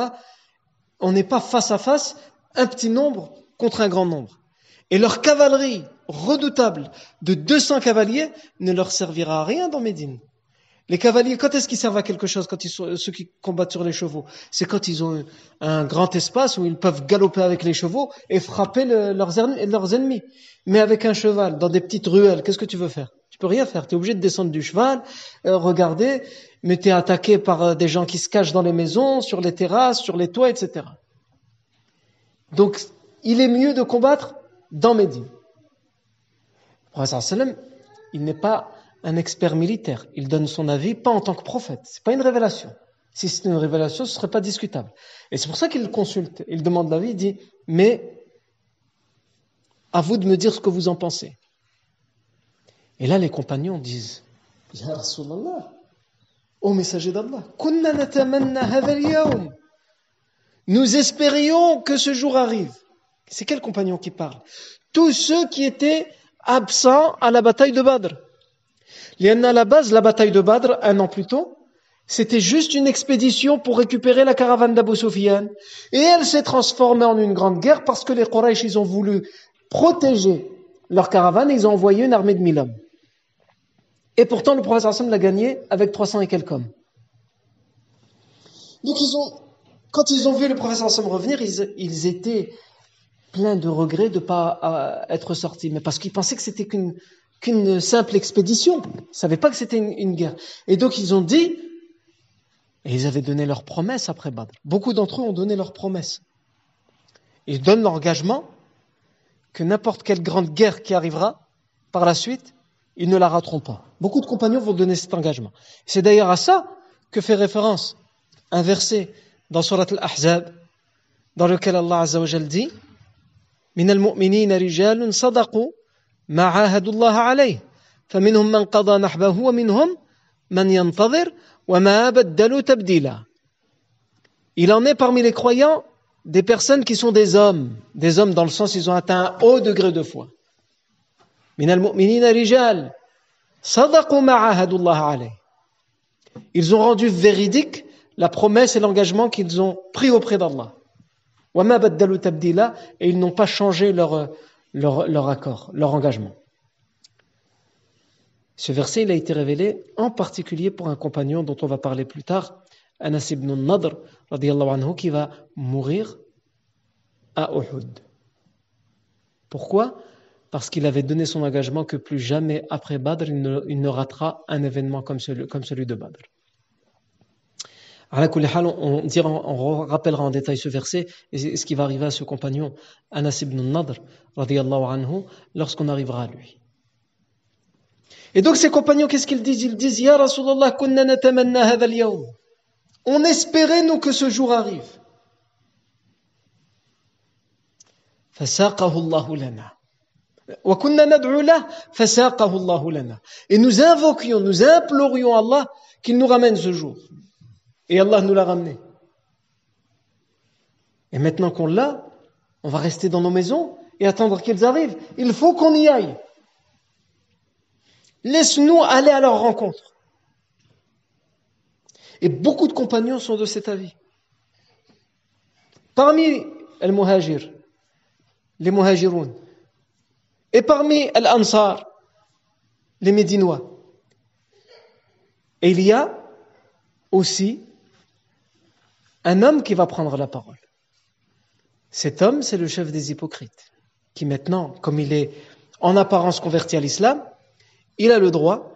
On n'est pas face à face, un petit nombre contre un grand nombre. Et leur cavalerie redoutable de 200 cavaliers ne leur servira à rien dans Médine. Les cavaliers, quand est-ce qu'ils servent à quelque chose quand ils sont, ceux qui combattent sur les chevaux? C'est quand ils ont un grand espace où ils peuvent galoper avec les chevaux et frapper leurs, ennemis. Mais avec un cheval, dans des petites ruelles, qu'est-ce que tu veux faire? Peux rien faire. Tu es obligé de descendre du cheval, euh, regarder, mais tu es attaqué par euh, des gens qui se cachent dans les maisons, sur les terrasses, sur les toits, etc. Donc, il est mieux de combattre dans Médine. Le il n'est pas un expert militaire. Il donne son avis pas en tant que prophète. C'est pas une révélation. Si c'était une révélation, ce serait pas discutable. Et c'est pour ça qu'il consulte. Il demande l'avis, il dit, mais à vous de me dire ce que vous en pensez. Et là, les compagnons disent, Ya Rasulallah, ô messager d'Allah, nous espérions que ce jour arrive. C'est quel compagnon qui parle? Tous ceux qui étaient absents à la bataille de Badr. à la base, la bataille de Badr, un an plus tôt, c'était juste une expédition pour récupérer la caravane d'Abu Sufyan. Et elle s'est transformée en une grande guerre parce que les Quraysh, ont voulu protéger leur caravane et ils ont envoyé une armée de mille hommes. Et pourtant, le prophète Hassan l'a gagné avec 300 et quelques hommes. Donc, ils ont, quand ils ont vu le prophète Hassan revenir, ils, étaient pleins de regrets de ne pas euh, être sortis. Mais parce qu'ils pensaient que c'était qu'une qu'une simple expédition. Ils ne savaient pas que c'était une, guerre. Et donc, ils ont dit, et ils avaient donné leur promesse après Badr. Beaucoup d'entre eux ont donné leur promesse. Ils donnent l'engagement que n'importe quelle grande guerre qui arrivera par la suite, ils ne la rateront pas. Beaucoup de compagnons vont donner cet engagement. C'est d'ailleurs à ça que fait référence un verset dans Surat Al-Ahzab, dans lequel Allah Azza wa Jal dit من المؤمنين رجال صدقوا ما عاهدوا الله عليه فمنهم من قضى نحبه ومنهم من ينتظر وما بدلوا تبديلا Il en est parmi les croyants des personnes qui sont des hommes, des hommes dans le sens ils ont atteint un haut degré de foi. من المؤمنين رجال Ils ont rendu véridique la promesse et l'engagement qu'ils ont pris auprès d'Allah. Et ils n'ont pas changé leur, leur, accord, leur engagement. Ce verset, a été révélé en particulier pour un compagnon dont on va parler plus tard, Anas ibn Nadr, anhu, qui va mourir à Uhud. Pourquoi? parce qu'il avait donné son engagement que plus jamais après Badr, il ne, ratera un événement comme celui, de Badr. On, dira, on rappellera en détail ce verset et ce qui va arriver à ce compagnon, Anas ibn Nadr, anhu, lorsqu'on arrivera à lui. Et donc ses compagnons, qu'est-ce qu'ils disent? Ils disent, Ya Rasulallah, kunna natamanna al On espérait, nous, que ce jour arrive. Fasaqahu lana et nous invoquions nous implorions Allah qu'il nous ramène ce jour et Allah nous l'a ramené. Et maintenant qu'on l'a, on va rester dans nos maisons et attendre qu'ils arrivent. Il faut qu'on y aille. Laisse-nous aller à leur rencontre. Et beaucoup de compagnons sont de cet avis. Parmi les muhajir, les muhajiroun, et parmi les ansar, les médinois, il y a aussi un homme qui va prendre la parole. Cet homme, c'est le chef des hypocrites, qui maintenant, comme il est en apparence converti à l'islam, il a le droit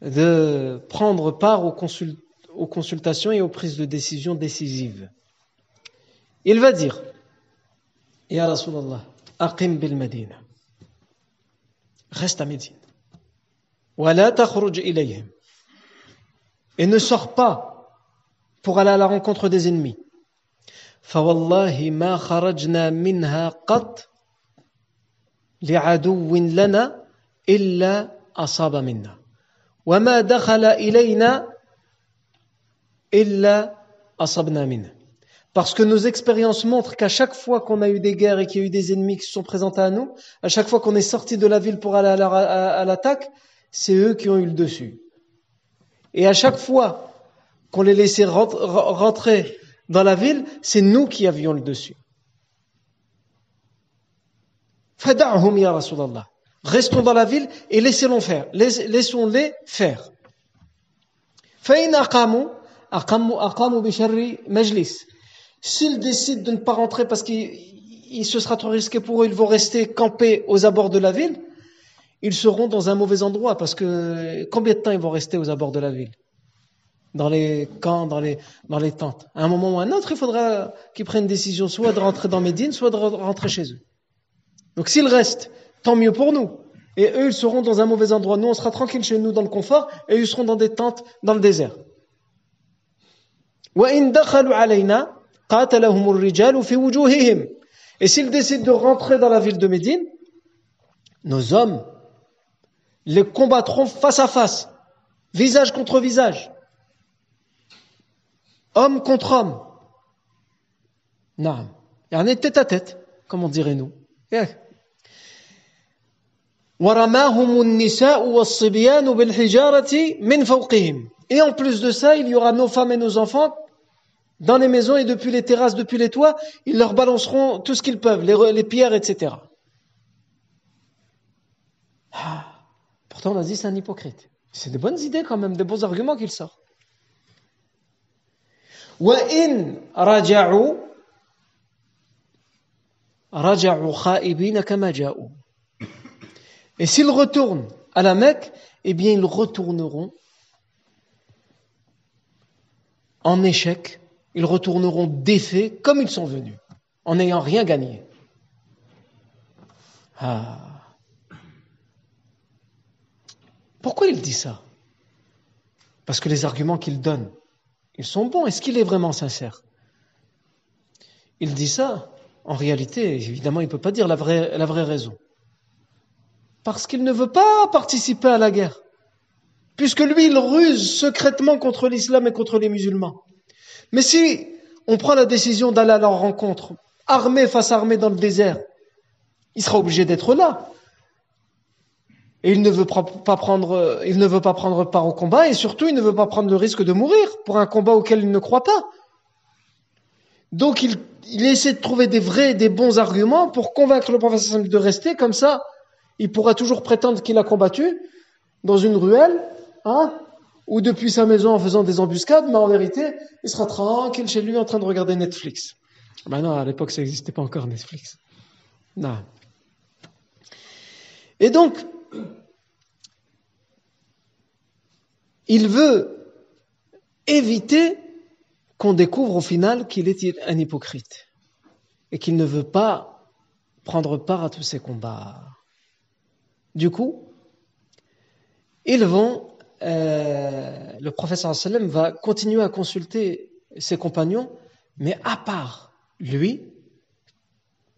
de prendre part aux, consultations et aux prises de décision décisives. Il va dire, Ya Rasulallah, aqim bil Medina. Reste à Médine. Et ne sors pas pour aller à la rencontre des ennemis. فوالله ما خرجنا منها قط لعدو لنا إلا أصاب منا وما دخل إلينا إلا أصبنا منه Parce que nos expériences montrent qu'à chaque fois qu'on a eu des guerres et qu'il y a eu des ennemis qui se sont présentés à nous, à chaque fois qu'on est sorti de la ville pour aller à l'attaque, c'est eux qui ont eu le dessus. Et à chaque fois qu'on les laissait rentrer dans la ville, c'est nous qui avions le dessus. Fada'hum ya Rasulallah. Restons dans la ville et laissons-les faire. Laissons-les faire. S'ils décident de ne pas rentrer parce qu'il se sera trop risqué pour eux, ils vont rester campés aux abords de la ville, ils seront dans un mauvais endroit parce que combien de temps ils vont rester aux abords de la ville? Dans les camps, dans les, dans les tentes. À un moment ou à un autre, il faudra qu'ils prennent une décision soit de rentrer dans Médine, soit de rentrer chez eux. Donc s'ils restent, tant mieux pour nous. Et eux, ils seront dans un mauvais endroit. Nous, on sera tranquille chez nous dans le confort, et ils seront dans des tentes dans le désert. Et s'ils décident de rentrer dans la ville de Médine, nos hommes les combattront face à face, visage contre visage homme contre homme. Non. Il y en a tête à tête, comme on dirait nous. Et en plus de ça, il y aura nos femmes et nos enfants dans les maisons et depuis les terrasses, depuis les toits, ils leur balanceront tout ce qu'ils peuvent, les, pierres, etc. Ah. pourtant, on a dit c'est un hypocrite. C'est des bonnes idées quand même, des bons arguments qu'il sort. وإن رجعوا رجعوا خائبين كما جاءوا Et s'ils retournent à la Mecque, eh bien ils retourneront en échec, ils retourneront défaits comme ils sont venus, en n'ayant rien gagné. Ah. Pourquoi il dit ça? Parce que les arguments qu'il donne, ils sont bons. Est-ce qu'il est vraiment sincère? Il dit ça, en réalité, évidemment, il ne peut pas dire la vraie, la vraie raison. Parce qu'il ne veut pas participer à la guerre. Puisque lui, il ruse secrètement contre l'islam et contre les musulmans. Mais si on prend la décision d'aller à leur rencontre, armé face à armé dans le désert, il sera obligé d'être là. Et il ne veut pas prendre, il ne veut pas prendre part au combat et surtout il ne veut pas prendre le risque de mourir pour un combat auquel il ne croit pas. Donc il, il essaie de trouver des vrais, des bons arguments pour convaincre le professeur de rester comme ça. Il pourra toujours prétendre qu'il a combattu dans une ruelle, hein, ou depuis sa maison en faisant des embuscades, mais en vérité, il sera tranquille chez lui en train de regarder Netflix. Ben non, à l'époque, ça n'existait pas encore Netflix. Non. Et donc, il veut éviter qu'on découvre au final qu'il est un hypocrite et qu'il ne veut pas prendre part à tous ces combats. Du coup, ils vont, euh, le professeur sallam va continuer à consulter ses compagnons, mais à part lui,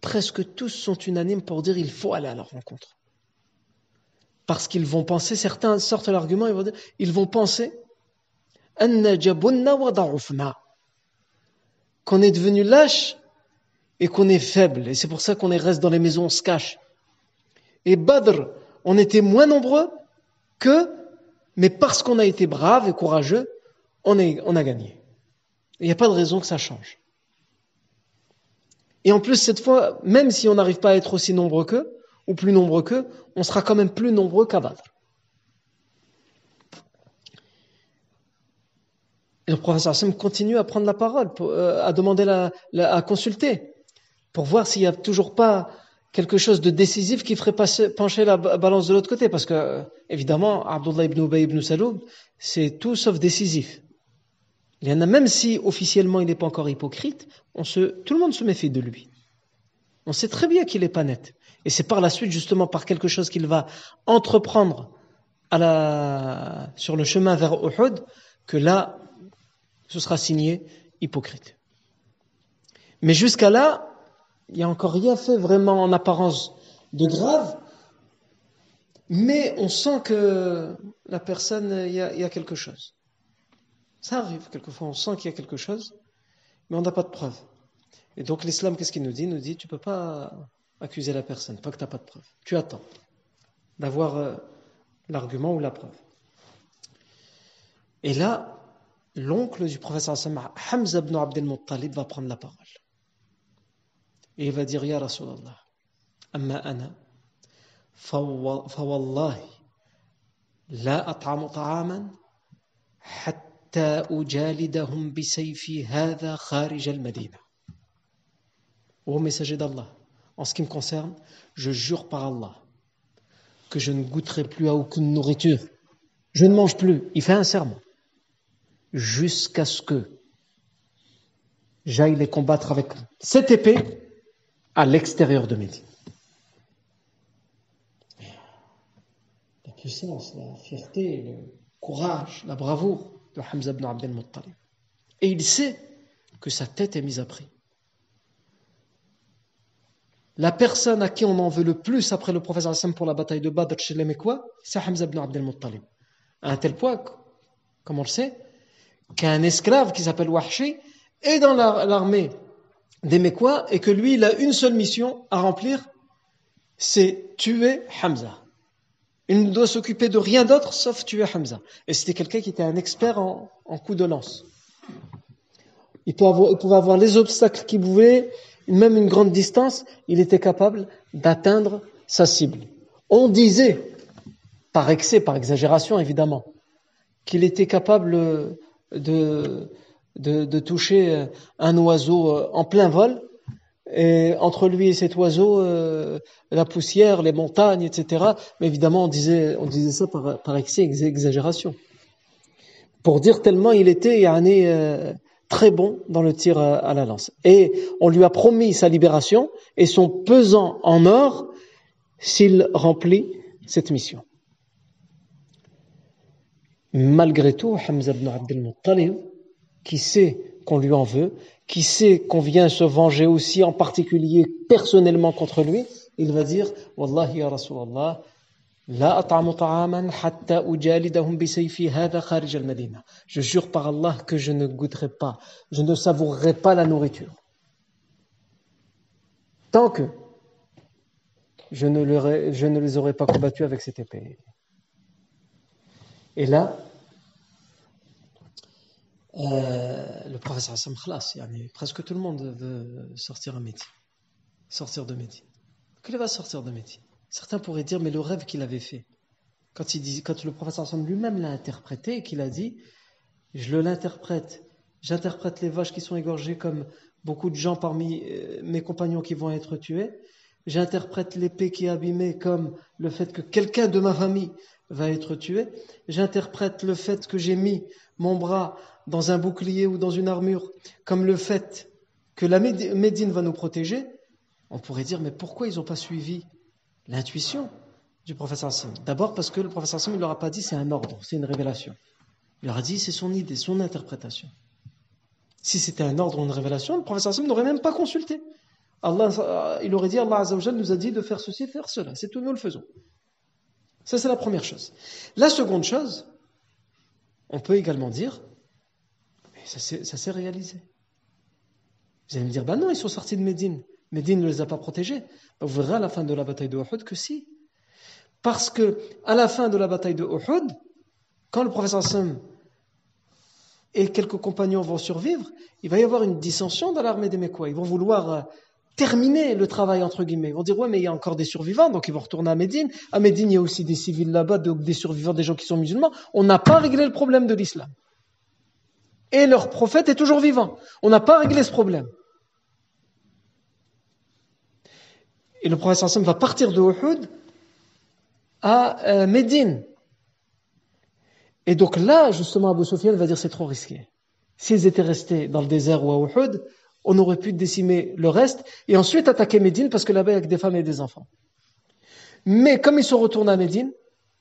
presque tous sont unanimes pour dire il faut aller à leur rencontre. Parce qu'ils vont penser, certains sortent l'argument, ils vont dire, ils vont penser qu'on est devenu lâche et qu'on est faible. Et c'est pour ça qu'on reste dans les maisons, on se cache. Et Badr, on était moins nombreux que, mais parce qu'on a été brave et courageux, on, a gagné. Il n'y a pas de raison que ça change. Et en plus, cette fois, même si on n'arrive pas à être aussi nombreux qu'eux, ou plus nombreux qu'eux, on sera quand même plus nombreux qu'à. Et le professeur Hassan continue à prendre la parole, euh, à demander la, à consulter, pour voir s'il n'y a toujours pas quelque chose de décisif qui ferait pencher la balance de l'autre côté. Parce que, euh, évidemment, Abdullah ibn Ubay ibn Saloum, c'est tout sauf décisif. Il y en a, même si officiellement il n'est pas encore hypocrite, on se, tout le monde se méfie de lui. On sait très bien qu'il n'est pas net. Et c'est par la suite, justement, par quelque chose qu'il va entreprendre à la, sur le chemin vers Uhud, que là, ce sera signé hypocrite. Mais jusqu'à là, il n'y a encore rien fait vraiment en apparence de grave, mais on sent que la personne, il y a, quelque chose. Ça arrive, quelquefois on sent qu'il y a quelque chose, mais on n'a pas de preuve. Et donc l'islam, qu'est-ce qu'il nous dit? Il nous dit, tu ne peux pas accuser la personne, pas que tu n'as pas de preuve. Tu attends d'avoir euh, l'argument ou la preuve. Et là, l'oncle du professeur Hamza ibn Abdel Muttalib, va prendre la parole. Et il va dire, Ya Rasulallah, amma ana, فوالله لا أطعم طعاما حتى أجالدهم بسيفي هذا خارج المدينة. Ô messager d'Allah, En ce qui me concerne, je jure par Allah que je ne goûterai plus à aucune nourriture. Je ne mange plus. Il fait un serment. Jusqu'à ce que j'aille les combattre avec cette épée à l'extérieur de Médine. La puissance, la fierté, le courage, la bravoure de Hamza ibn Abdel Muttalib? Et il sait que sa tête est mise à prix. La personne à qui on en veut le plus après le professeur Hassan pour la bataille de Badr chez c'est Hamza ibn Abdel Muttalib. À un tel point, comme on le sait, qu'un esclave qui s'appelle Wahshi est dans l'armée des Mekwa et que lui, il a une seule mission à remplir, c'est tuer Hamza. Il ne doit s'occuper de rien d'autre sauf tuer Hamza. Et c'était quelqu'un qui était un expert en, en coups de lance. Il pouvait avoir, avoir les obstacles qu'il voulait, même une grande distance, il était capable d'atteindre sa cible. On disait, par excès, par exagération évidemment, qu'il était capable de, de, toucher un oiseau en plein vol, et entre lui et cet oiseau, euh, la poussière, les montagnes, etc. Mais évidemment, on disait, on disait ça par, par excès, exagération. Pour dire tellement il était, yani, euh, très bon dans le tir à la lance. Et on lui a promis sa libération et son pesant en or s'il remplit cette mission. Malgré tout, Hamza ibn Abdel Muttalib, qui sait qu'on lui en veut, qui sait qu'on vient se venger aussi en particulier personnellement contre lui, il va dire Wallahi ya Rasulallah, je jure par Allah que je ne goûterai pas, je ne savourerai pas la nourriture. Tant que je ne, je ne les aurais pas combattus avec cette épée. Et là, euh, le professeur Hassan Khlas, presque tout le monde veut sortir à Médine, sortir de Médine. Qu'il va sortir de Médine Certains pourraient dire, mais le rêve qu'il avait fait, quand, il dit, quand le professeur Hassan lui-même l'a interprété et qu'il a dit, je l'interprète, j'interprète les vaches qui sont égorgées comme beaucoup de gens parmi euh, mes compagnons qui vont être tués, j'interprète l'épée qui est abîmée comme le fait que quelqu'un de ma famille va être tué, j'interprète le fait que j'ai mis mon bras dans un bouclier ou dans une armure comme le fait que la Médine va nous protéger, on pourrait dire, mais pourquoi ils n'ont pas suivi l'intuition du professeur Hassan D'abord parce que le professeur Hassan ne leur a pas dit c'est un ordre, c'est une révélation. Il leur a dit c'est son idée, son interprétation. Si c'était un ordre ou une révélation, le professeur Hassan n'aurait même pas consulté. Allah, euh, il aurait dit Allah nous a dit de faire ceci, faire cela. C'est tout, nous le faisons. Ça, c'est la première chose. La seconde chose, on peut également dire, ça s'est réalisé. Vous allez me dire, ben non, ils sont sortis de Médine. Médine ne les a pas protégés. Vous verrez à la fin de la bataille de Uhud que si. Parce que, à la fin de la bataille de Uhud, quand le professeur Sam et quelques compagnons vont survivre, il va y avoir une dissension dans l'armée des Mécois. Ils vont vouloir euh, terminer le travail, entre guillemets. Ils vont dire, ouais, mais il y a encore des survivants, donc ils vont retourner à Médine. À Médine, il y a aussi des civils là-bas, donc des survivants, des gens qui sont musulmans. On n'a pas réglé le problème de l'islam. Et leur prophète est toujours vivant. On n'a pas réglé ce problème. Et le prophète Hassan va partir de Uhud à euh, Médine. Et donc là, justement, Abu Sufyan va dire c'est trop risqué. S'ils étaient restés dans le désert ou à Uhud, on aurait pu décimer le reste et ensuite attaquer Médine parce que là-bas il y a des femmes et des enfants. Mais comme ils sont retournés à Médine,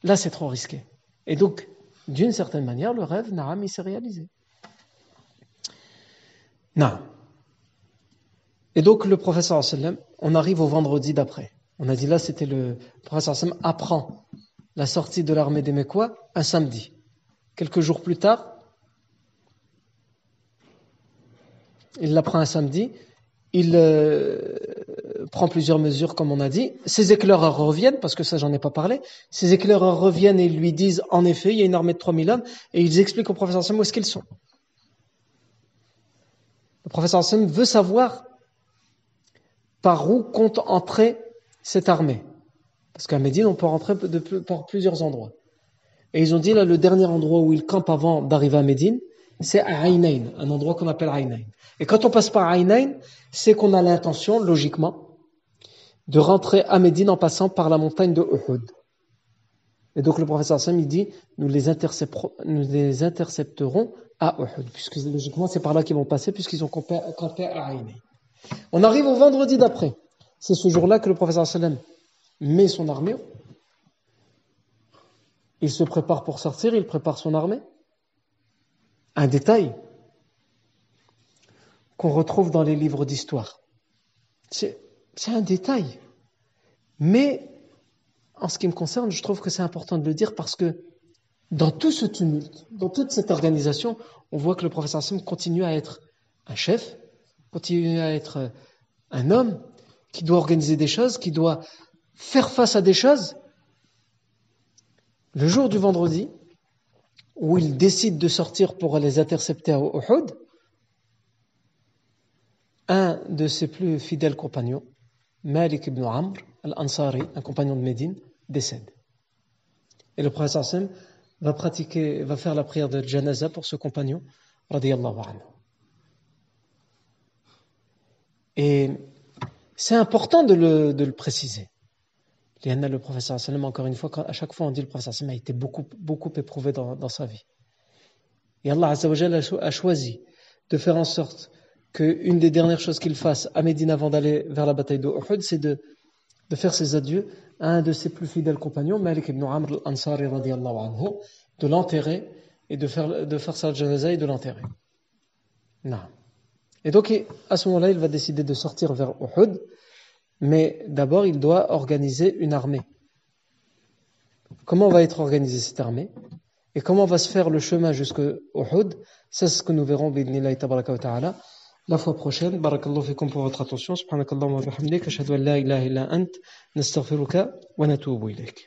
là c'est trop risqué. Et donc, d'une certaine manière, le rêve, Naam, il s'est réalisé. Non. Et donc, le professeur sallam, on arrive au vendredi d'après. On a dit là, c'était le, professeur sallam apprend la sortie de l'armée des Mécois un samedi. Quelques jours plus tard, il l'apprend un samedi, il euh, prend plusieurs mesures, comme on a dit. Ses éclaireurs reviennent, parce que ça, j'en ai pas parlé. Ses éclaireurs reviennent et lui disent, en effet, il y a une armée de 3000 hommes, et ils expliquent au professeur Hassan où est-ce qu'ils sont. Le professeur Hassan veut savoir par où compte entrer cette armée. Parce qu'à Médine, on peut rentrer par plusieurs endroits. Et ils ont dit, là, le dernier endroit où ils campent avant d'arriver à Médine, c'est à Aïnaïn, un endroit qu'on appelle Aïnaïn. Et quand on passe par Aïnaïn, c'est qu'on a l'intention, logiquement, de rentrer à Médine en passant par la montagne de Uhud. Et donc le professeur Sam, il dit, nous les intercepterons à Uhud, puisque logiquement c'est par là qu'ils vont passer, puisqu'ils ont campé, à Aïnaïn. On arrive au vendredi d'après. C'est ce jour-là que le professeur Sallam met son armure. Il se prépare pour sortir, il prépare son armée. Un détail qu'on retrouve dans les livres d'histoire. C'est un détail. Mais en ce qui me concerne, je trouve que c'est important de le dire parce que dans tout ce tumulte, dans toute cette organisation, on voit que le professeur Hassan continue à être un chef, continue à être un homme qui doit organiser des choses, qui doit faire face à des choses. Le jour du vendredi, où il décide de sortir pour les intercepter à Uhud, un de ses plus fidèles compagnons, Malik ibn Amr al-Ansari, un compagnon de Médine, décède. Et le prophète Hassan va pratiquer, va faire la prière de janaza pour ce compagnon, radiyallahu anhu. Et c'est important de le, de le préciser. Le professeur encore une fois, à chaque fois on dit le professeur a été beaucoup, beaucoup éprouvé dans, dans sa vie. Et Allah a choisi de faire en sorte qu'une des dernières choses qu'il fasse à Médine avant d'aller vers la bataille de Uhud, c'est de de faire ses adieux à un de ses plus fidèles compagnons, Malik ibn Amr al-Ansari anhu, de l'enterrer et de faire, de faire sa janaza et de l'enterrer. Et donc, à ce moment-là, il va décider de sortir vers Uhud, mais d'abord, il doit organiser une armée. Comment va être organisée cette armée? Et comment va se faire le chemin jusqu'à Uhud? C'est ce que nous verrons, ta'ala, la fois prochaine. Barakallahu fikum pour votre attention. Subhanakallahu wa bihamdik. Ashhadu an la ilaha illa ant. Nastaghfiruka wa natubu ilayk.